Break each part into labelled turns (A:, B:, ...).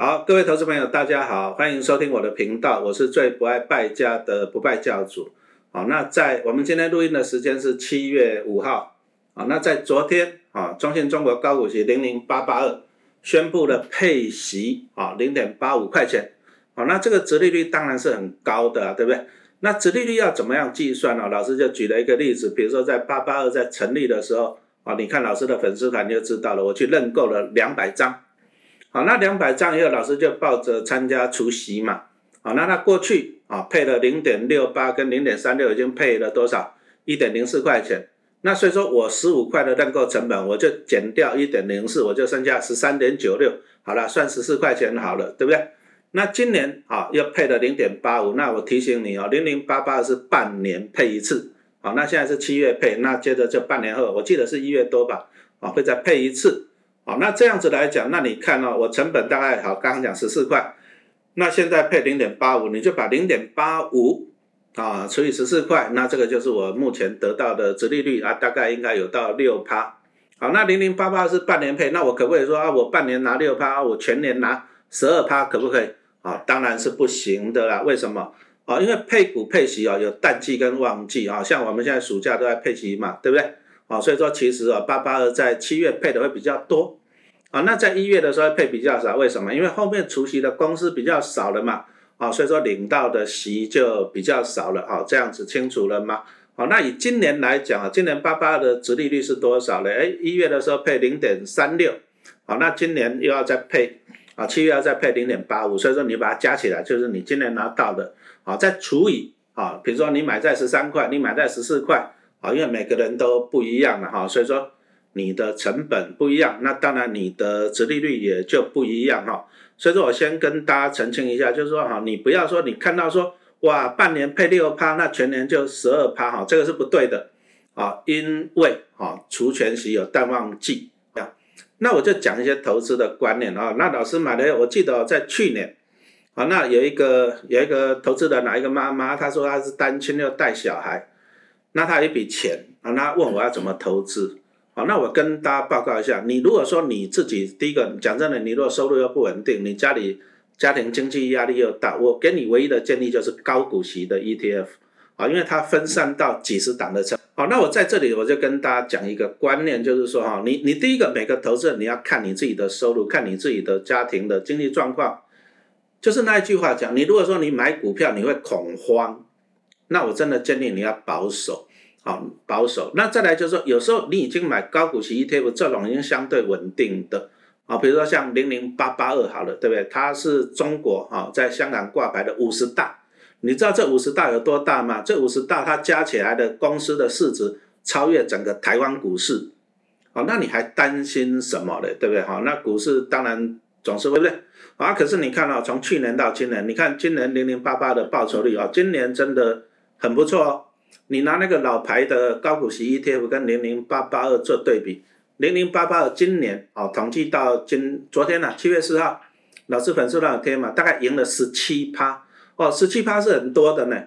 A: 好，各位投资朋友，大家好，欢迎收听我的频道，我是最不爱败家的不败教主。好，那在我们今天录音的时间是七月五号。好，那在昨天啊，中信中国高股息零零八八二宣布了配息啊零点八五块钱。好，那这个折利率当然是很高的，对不对？那折利率要怎么样计算呢？老师就举了一个例子，比如说在八八二在成立的时候，啊，你看老师的粉丝团就知道了，我去认购了两百张。好，那两百张以后，老师就抱着参加除息嘛。好，那他过去啊配了零点六八跟零点三六，已经配了多少？一点零四块钱。那所以说我十五块的认购成本，我就减掉一点零四，我就剩下十三点九六。好了，算十四块钱好了，对不对？那今年啊又配了零点八五，那我提醒你哦，零零八八是半年配一次。好，那现在是七月配，那接着就半年后，我记得是一月多吧，啊会再配一次。好，那这样子来讲，那你看哦，我成本大概好，刚刚讲十四块，那现在配零点八五，你就把零点八五啊除以十四块，那这个就是我目前得到的折利率啊，大概应该有到六趴。好，那零零八八是半年配，那我可不可以说啊，我半年拿六趴，我全年拿十二趴，可不可以？啊，当然是不行的啦。为什么？啊，因为配股配息啊，有淡季跟旺季啊，像我们现在暑假都在配息嘛，对不对？啊，所以说其实啊，八八二在七月配的会比较多。啊，那在一月的时候配比较少，为什么？因为后面除夕的公司比较少了嘛，啊，所以说领到的息就比较少了，啊，这样子清楚了吗？好，那以今年来讲啊，今年八八的殖利率是多少呢？哎，一月的时候配零点三六，好，那今年又要再配，啊，七月要再配零点八五，所以说你把它加起来，就是你今年拿到的，啊，再除以，啊，比如说你买在十三块，你买在十四块，啊，因为每个人都不一样了哈，所以说。你的成本不一样，那当然你的折利率也就不一样哈。所以说我先跟大家澄清一下，就是说哈，你不要说你看到说哇半年配六趴，那全年就十二趴哈，这个是不对的啊，因为哈除权息有淡旺季啊。那我就讲一些投资的观念啊。那老师买的，我记得在去年啊，那有一个有一个投资的哪一个妈妈，她说她是单亲又带小孩，那她有一笔钱啊，她问我要怎么投资。好，那我跟大家报告一下，你如果说你自己第一个讲真的，你如果收入又不稳定，你家里家庭经济压力又大，我给你唯一的建议就是高股息的 ETF，啊，因为它分散到几十档的车。好，那我在这里我就跟大家讲一个观念，就是说哈，你你第一个每个投资人你要看你自己的收入，看你自己的家庭的经济状况，就是那一句话讲，你如果说你买股票你会恐慌，那我真的建议你要保守。好保守，那再来就是说，有时候你已经买高股息 ETF，这种已经相对稳定的啊，比如说像零零八八二好了，对不对？它是中国哈在香港挂牌的五十大，你知道这五十大有多大吗？这五十大它加起来的公司的市值超越整个台湾股市，好，那你还担心什么嘞？对不对？好，那股市当然总是会不对啊，可是你看啊，从去年到今年，你看今年零零八八的报酬率啊，今年真的很不错哦。你拿那个老牌的高股息 ETF 跟零零八八二做对比，零零八八二今年哦统计到今昨天呢七月四号，老师粉丝那天嘛，大概赢了十七趴哦，十七趴是很多的呢。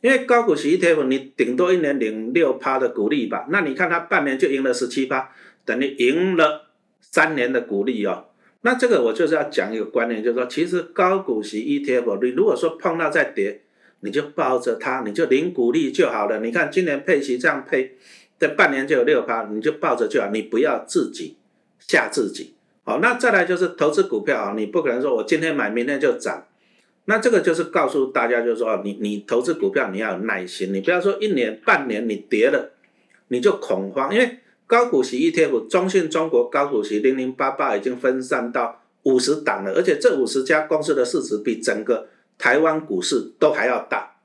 A: 因为高股息 ETF 你顶多一年领六趴的股利吧，那你看它半年就赢了十七趴，等于赢了三年的股利哦。那这个我就是要讲一个观念，就是说其实高股息 ETF 你如果说碰到再跌。你就抱着它，你就领股利就好了。你看今年配息这样配，这半年就有六趴，你就抱着就好，你不要自己吓自己。好，那再来就是投资股票啊，你不可能说我今天买明天就涨。那这个就是告诉大家，就是说你你投资股票你要有耐心，你不要说一年半年你跌了你就恐慌，因为高股息 ETF 中信中国高股息零零八八已经分散到五十档了，而且这五十家公司的市值比整个。台湾股市都还要大，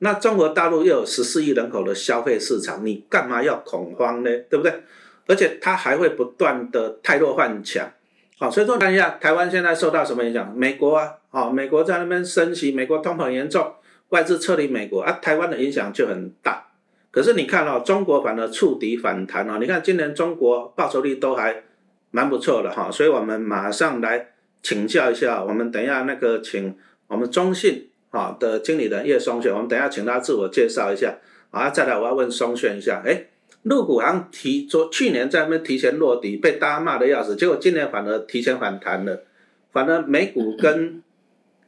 A: 那中国大陆又有十四亿人口的消费市场，你干嘛要恐慌呢？对不对？而且它还会不断的太弱换强，好，所以说看一下台湾现在受到什么影响？美国啊，好，美国在那边升息，美国通膨严重，外资撤离美国啊，台湾的影响就很大。可是你看哦，中国反而触底反弹哦，你看今年中国报酬率都还蛮不错的哈，所以我们马上来请教一下，我们等一下那个请。我们中信啊的经理人叶松炫，我们等下请他自我介绍一下啊。再来，我要问松炫一下，哎，陆股行提昨去年在那边提前落底，被大家骂的要死，结果今年反而提前反弹了反正美股跟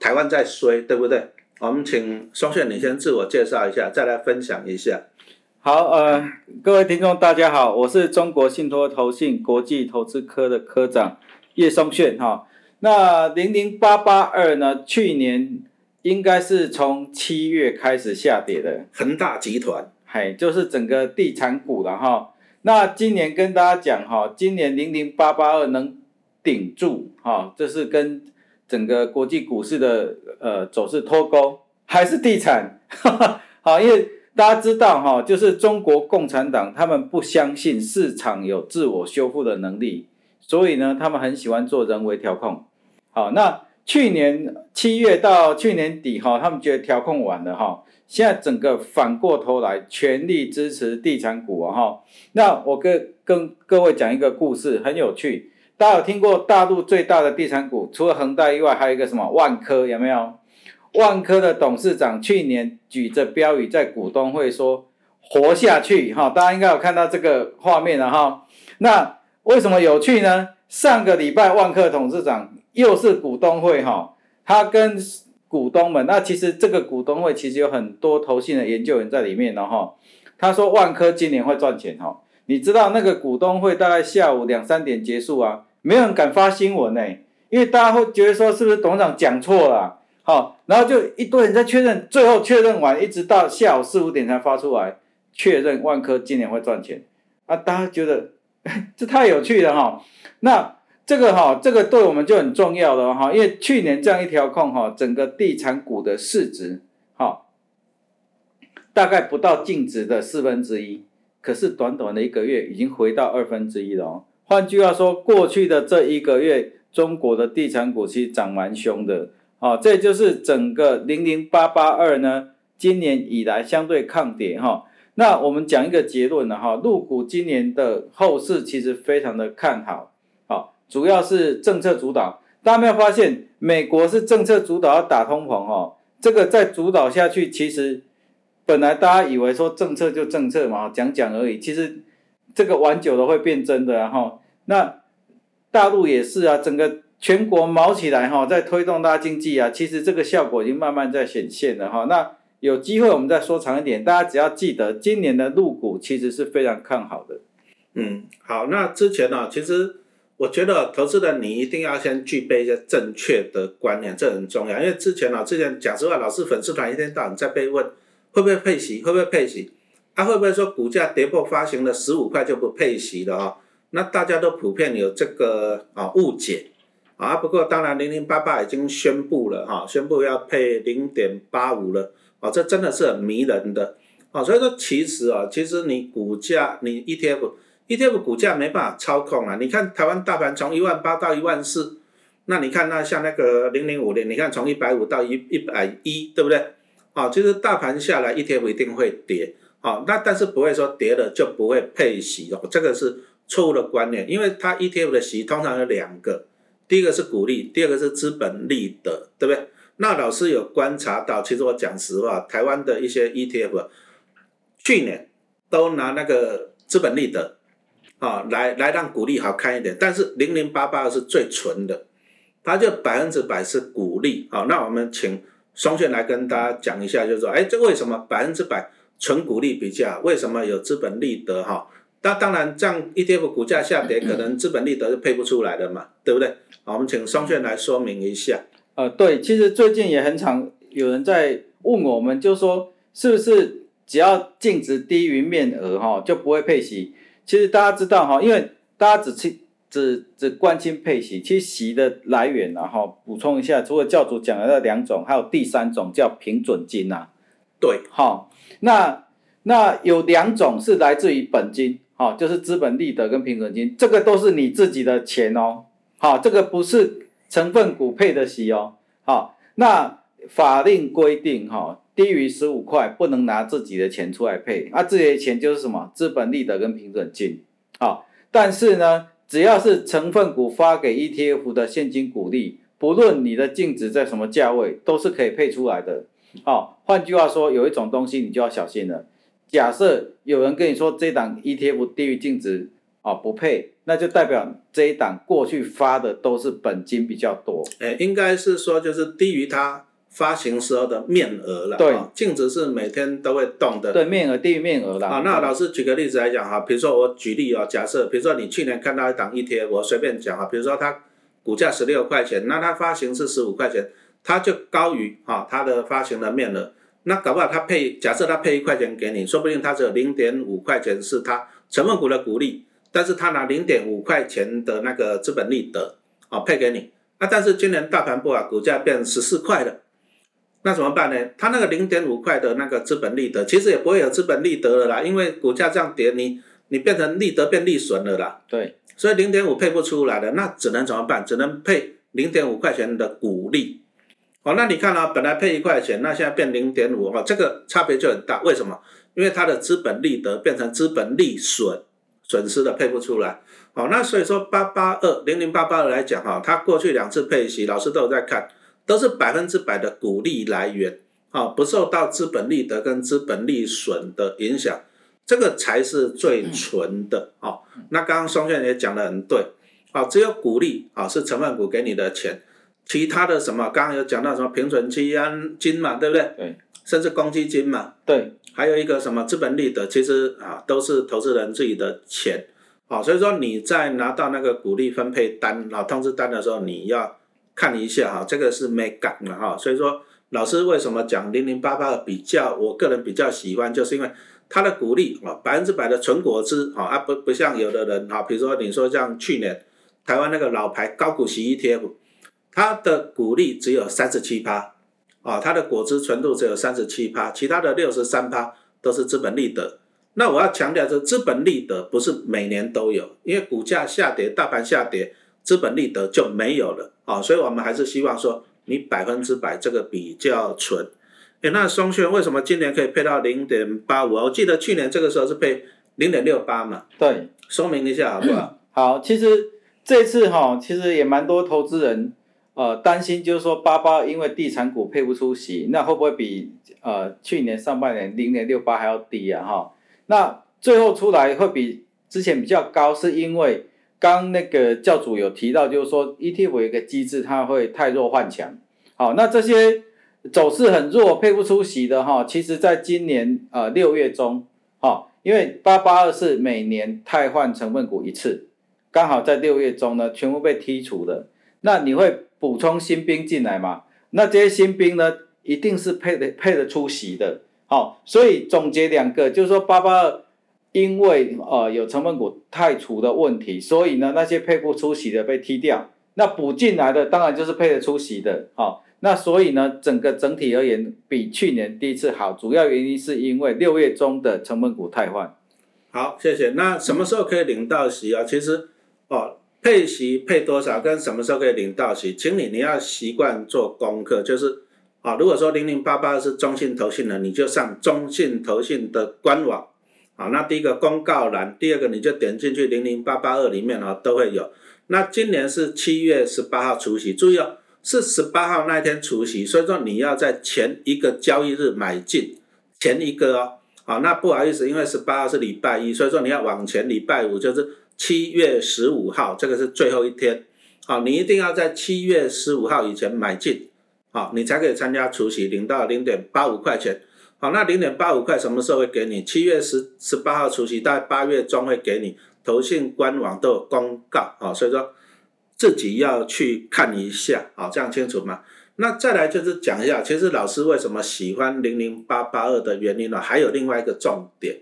A: 台湾在衰，对不对？我们请双炫你先自我介绍一下，再来分享一下。
B: 好，呃，各位听众大家好，我是中国信托投信国际投资科的科长叶松炫哈。那零零八八二呢，去年应该是从七月开始下跌的，
A: 恒大集团，
B: 嗨，就是整个地产股了哈。那今年跟大家讲哈，今年零零八八二能顶住哈，这是跟整个国际股市的呃走势脱钩，还是地产？好，因为大家知道哈，就是中国共产党他们不相信市场有自我修复的能力，所以呢，他们很喜欢做人为调控。好，那去年七月到去年底哈，他们觉得调控完了哈，现在整个反过头来全力支持地产股啊哈。那我跟跟各位讲一个故事，很有趣。大家有听过大陆最大的地产股，除了恒大以外，还有一个什么万科？有没有？万科的董事长去年举着标语在股东会说“活下去”哈，大家应该有看到这个画面了哈。那为什么有趣呢？上个礼拜万科董事长又是股东会哈，他跟股东们，那其实这个股东会其实有很多投信的研究员在里面的哈。他说万科今年会赚钱哈。你知道那个股东会大概下午两三点结束啊，没有人敢发新闻呢，因为大家会觉得说是不是董事长讲错了，好，然后就一堆人在确认，最后确认完，一直到下午四五点才发出来确认万科今年会赚钱啊，大家觉得 这太有趣了哈，那这个哈，这个对我们就很重要了哈，因为去年这样一调控哈，整个地产股的市值哈，大概不到净值的四分之一。可是短短的一个月，已经回到二分之一了哦。换句话说，过去的这一个月，中国的地产股其实涨蛮凶的。哦，这就是整个零零八八二呢，今年以来相对抗跌哈。那我们讲一个结论了哈，陆股今年的后市其实非常的看好。主要是政策主导。大家没有发现，美国是政策主导要打通膨哈，这个再主导下去，其实。本来大家以为说政策就政策嘛，讲讲而已。其实这个玩久了会变真的哈。那大陆也是啊，整个全国毛起来哈，在推动大家经济啊。其实这个效果已经慢慢在显现了哈。那有机会我们再说长一点，大家只要记得今年的入股其实是非常看好的。
A: 嗯，好，那之前呢，其实我觉得投资人你一定要先具备一些正确的观念，这很重要。因为之前啊，之前讲实话，老师粉丝团一天到晚在被问。会不会配息？会不会配息？啊，会不会说股价跌破发行的十五块就不配息了啊？那大家都普遍有这个啊误解啊。不过当然，零零八八已经宣布了哈，宣布要配零点八五了啊，这真的是很迷人的啊。所以说，其实啊，其实你股价，你 ETF E T F 股价没办法操控啊。你看台湾大盘从一万八到一万四，那你看那像那个零零五零，你看从一百五到一一百一，对不对？啊，就是大盘下来，ETF 一定会跌，啊，那但是不会说跌了就不会配息哦，这个是错误的观念，因为它 ETF 的息通常有两个，第一个是股利，第二个是资本利得，对不对？那老师有观察到，其实我讲实话，台湾的一些 ETF 去年都拿那个资本利得，啊，来来让股利好看一点，但是零零八八是最纯的，它就百分之百是股利，好，那我们请。双线来跟大家讲一下，就是说，哎，这为什么百分之百纯股利比较？为什么有资本利得？哈，那当然，这样 ETF 股价下跌，可能资本利得是配不出来的嘛，对不对？好，我们请双线来说明一下。
B: 呃，对，其实最近也很常有人在问我们，就是说是不是只要净值低于面额，哈，就不会配息？其实大家知道哈，因为大家只去。只只关心配息，其实息的来源，然后补充一下，除了教主讲的那两种，还有第三种叫平准金呐。
A: 对，
B: 好，那那有两种是来自于本金，好，就是资本利得跟平准金，这个都是你自己的钱哦，好，这个不是成分股配的息哦，好，那法令规定哈，低于十五块不能拿自己的钱出来配，啊，这些钱就是什么资本利得跟平准金，好，但是呢。只要是成分股发给 ETF 的现金股利，不论你的净值在什么价位，都是可以配出来的。好，换句话说，有一种东西你就要小心了。假设有人跟你说这档 ETF 低于净值，啊不配，那就代表这一档过去发的都是本金比较多。
A: 哎，应该是说就是低于它发行时候的面额了。
B: 对
A: 哦净值是每天都会动的。
B: 对，面额低于面额啦。
A: 啊，那老师举个例子来讲哈，比如说我举例哦，假设比如说你去年看到一档 ETF，我随便讲哈，比如说它股价十六块钱，那它发行是十五块钱，它就高于哈它的发行的面额，那搞不好它配假设它配一块钱给你，说不定它只有零点五块钱是它成分股的股利，但是它拿零点五块钱的那个资本利得啊配给你，啊，但是今年大盘不好，股价变十四块了。那怎么办呢？它那个零点五块的那个资本利得，其实也不会有资本利得了啦，因为股价这样跌，你你变成利得变利损了啦，
B: 对，
A: 所以零点五配不出来了，那只能怎么办？只能配零点五块钱的股利。哦，那你看啊，本来配一块钱，那现在变零点五，哦，这个差别就很大。为什么？因为它的资本利得变成资本利损，损失的配不出来。哦，那所以说八八二零零八八二来讲哈，它过去两次配息，老师都有在看，都是百分之百的股利来源，啊、不受到资本利得跟资本利损的影响，这个才是最纯的。哦，那刚刚松炫也讲得很对，啊、只有股利啊、是成分股给你的钱，其他的什么刚刚有讲到什么平准基安金嘛，对不对？
B: 对。
A: 甚至公积金嘛，
B: 对，
A: 还有一个什么资本利得，其实啊都是投资人自己的钱，好、所以说你在拿到那个股利分配单啊通知单的时候，你要看一下哈、这个是没感的哈，所以说老师为什么讲零零八八比较，我个人比较喜欢，就是因为它的股利啊百分之百的纯果汁啊啊不不像有的人哈，比如说你说像去年台湾那个老牌高股息 ETF，它的股利只有三十七趴。啊，它的果汁纯度只有三十七趴，其他的六十三趴都是资本利得。那我要强调，这资本利得不是每年都有，因为股价下跌、大盘下跌，资本利得就没有了啊。所以我们还是希望说，你百分之百这个比较纯。诶，那双炫为什么今年可以配到零点八五？我记得去年这个时候是配零点六八嘛，
B: 对，
A: 说明一下好不好？
B: 好，其实这次哈，其实也蛮多投资人呃担心，就是说八八因为地产股配不出息，那会不会比呃去年上半年零点六八还要低啊？哈，那最后出来会比之前比较高，是因为刚那个教主有提到，就是说 ETF 有一个机制，它会太弱换强。好，那这些走势很弱、配不出席的哈，其实在今年呃六月中，哈，因为八八二是每年汰换成分股一次，刚好在六月中呢全部被剔除了。那你会补充新兵进来嘛？那这些新兵呢，一定是配得配得出席的。好，所以总结两个，就是说八八二因为呃有成分股太除的问题，所以呢那些配不出息的被踢掉，那补进来的当然就是配得出息的。好，那所以呢整个整体而言比去年第一次好，主要原因是因为六月中的成分股太换。
A: 好，谢谢。那什么时候可以领到息啊？其实哦，配息配多少跟什么时候可以领到息，请你你要习惯做功课，就是啊，如果说零零八八是中信投信的，你就上中信投信的官网好，那第一个公告栏，第二个你就点进去零零八八二里面啊都会有。那今年是七月十八号除夕，注意哦，是十八号那一天除夕，所以说你要在前一个交易日买进，前一个哦。好，那不好意思，因为十八号是礼拜一，所以说你要往前礼拜五就是七月十五号，这个是最后一天。好，你一定要在七月十五号以前买进，好，你才可以参加除夕，领到零点八五块钱。好，那零点八五块什么时候会给你？七月十十八号除息，大概八月中会给你。投信官网都有公告，啊，所以说自己要去看一下，好，这样清楚吗？那再来就是讲一下，其实老师为什么喜欢零零八八二的原因呢？还有另外一个重点，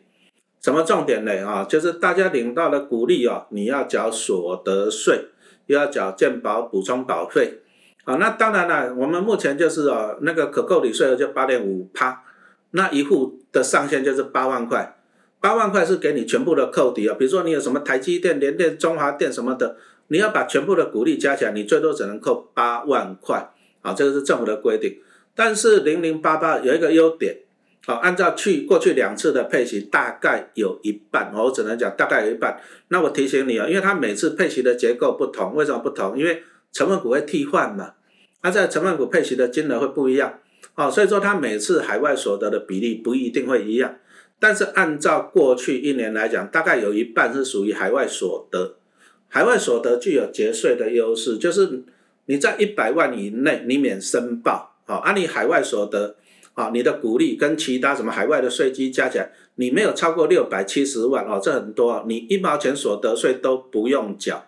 A: 什么重点呢？啊，就是大家领到了股利哦，你要缴所得税，又要缴健保补充保费，啊，那当然了，我们目前就是哦，那个可扣抵税额就八点五趴，那一户的上限就是八万块，八万块是给你全部的扣抵啊，比如说你有什么台积电、联电、中华电什么的，你要把全部的股利加起来，你最多只能扣八万块。啊，这个是政府的规定，但是零零八八有一个优点，好，按照去过去两次的配息，大概有一半，我只能讲大概有一半。那我提醒你啊，因为它每次配息的结构不同，为什么不同？因为成分股会替换嘛，它在成分股配息的金额会不一样，哦，所以说它每次海外所得的比例不一定会一样，但是按照过去一年来讲，大概有一半是属于海外所得，海外所得具有节税的优势，就是你在一百万以内你免申报，啊，按你海外所得，啊，你的股利跟其他什么海外的税基加起来，你没有超过六百七十万哦，这很多，你一毛钱所得税都不用缴，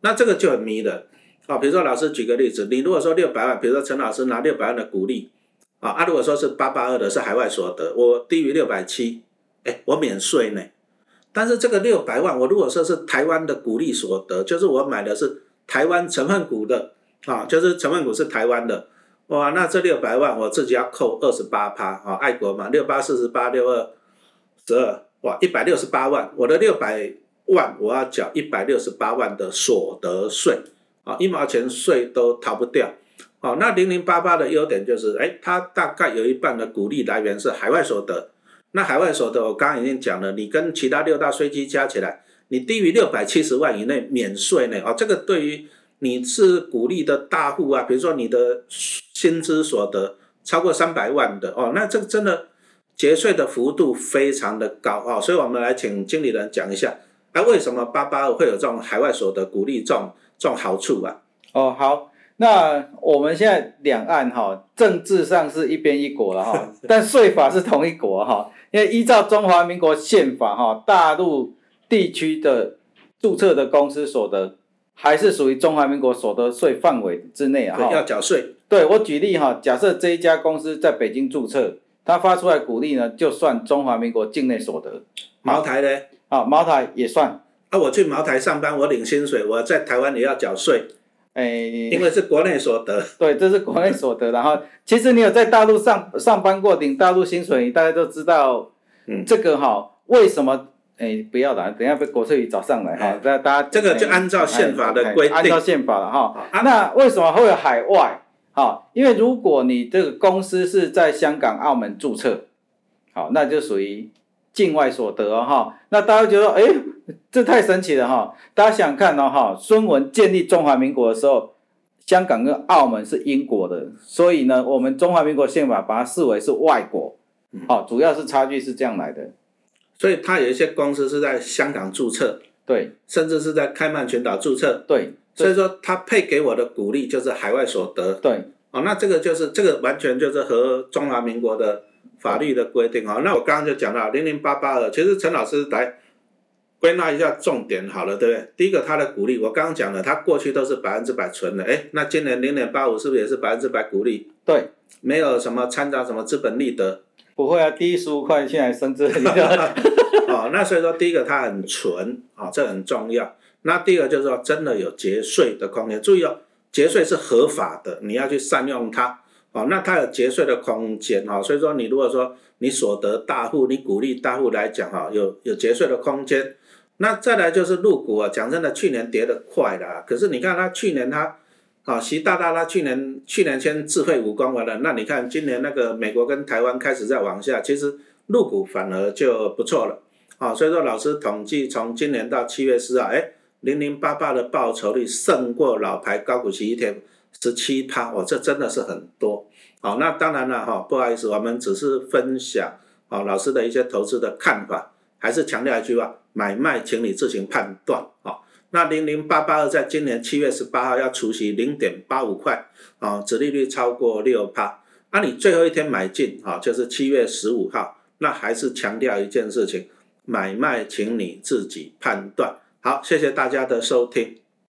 A: 那这个就很迷人，啊，比如说老师举个例子，你如果说六百万，比如说陈老师拿六百万的股利，啊，啊，如果说是八八二的是海外所得，我低于六百七，哎，我免税呢。但是这个六百万，我如果说是台湾的股利所得，就是我买的是台湾成分股的啊，就是成分股是台湾的，哇，那这六百万我自己要扣二十八趴啊，爱国嘛，六八四十八六二十二，哇，一百六十八万，我的六百万我要缴一百六十八万的所得税啊，一毛钱税都逃不掉。哦，那零零八八的优点就是，哎，它大概有一半的股利来源是海外所得。那海外所得，我刚刚已经讲了，你跟其他六大税基加起来，你低于六百七十万以内免税呢。哦，这个对于你是股利的大户啊，比如说你的薪资所得超过三百万的哦，那这个真的节税的幅度非常的高哦。所以我们来请经理人讲一下，哎，为什么八八二会有这种海外所得股利这种这种好处啊？
B: 哦，好。那我们现在两岸哈政治上是一边一国了哈，但税法是同一国哈，因为依照中华民国宪法哈，大陆地区的注册的公司所得还是属于中华民国所得税范围之内
A: 啊，要缴税。
B: 对我举例哈，假设这一家公司在北京注册，它发出来股利呢，就算中华民国境内所得。
A: 茅台呢？
B: 啊，茅台也算。
A: 啊，我去茅台上班，我领薪水，我在台湾也要缴税。哎，因为是国内所得，
B: 对，这是国内所得。然后，其实你有在大陆上上班过，领大陆薪水，大家都知道，嗯，这个哈，为什么？哎，不要了，等下被国税局找上来哈。大大家
A: 这个就按照宪法的规定，
B: 按照宪法了哈。那为什么会有海外？哈，因为如果你这个公司是在香港、澳门注册，好，那就属于境外所得哈。那大家觉得，哎。这太神奇了哈！大家想看哦哈，孙文建立中华民国的时候，香港跟澳门是英国的，所以呢，我们中华民国宪法把它视为是外国，好，主要是差距是这样来的。
A: 所以他有一些公司是在香港注册，
B: 对，
A: 甚至是在开曼群岛注册，
B: 对，
A: 所以说他配给我的鼓励就是海外所得，
B: 对，
A: 哦，那这个就是这个完全就是和中华民国的法律的规定啊。那我刚刚就讲到零零八八二，其实陈老师来。归纳一下重点好了，对不对？第一个，它的股利，我刚刚讲了，它过去都是百分之百存的，哎，那今年零点八五是不是也是百分之百股利？
B: 对，
A: 没有什么掺杂什么资本利得。
B: 不会啊，第一十五块现在升值很
A: 哦，那所以说第一个它很纯，啊，这很重要。那第二个就是说真的有节税的空间，注意哦，节税是合法的，你要去善用它，哦，那它有节税的空间，哈，所以说你如果说你所得大户，你鼓励大户来讲，哈，有有节税的空间。那再来就是入股啊，讲真的，去年跌得快的，可是你看他去年他，啊，习大大他去年去年先智慧武功完了，那你看今年那个美国跟台湾开始在往下，其实入股反而就不错了，啊，所以说老师统计从今年到七月四号，哎，零零八八的报酬率胜过老牌高股息 ETF 十七趴，哦，这真的是很多，好，那当然了哈，不好意思，我们只是分享啊老师的一些投资的看法，还是强调一句话。买卖，请你自行判断啊。那零零八八二在今年七月十八号要除息零点八五块啊，殖利率超过六帕。那你最后一天买进啊，就是七月十五号。那还是强调一件事情，买卖请你自己判断。好，谢谢大家的收听。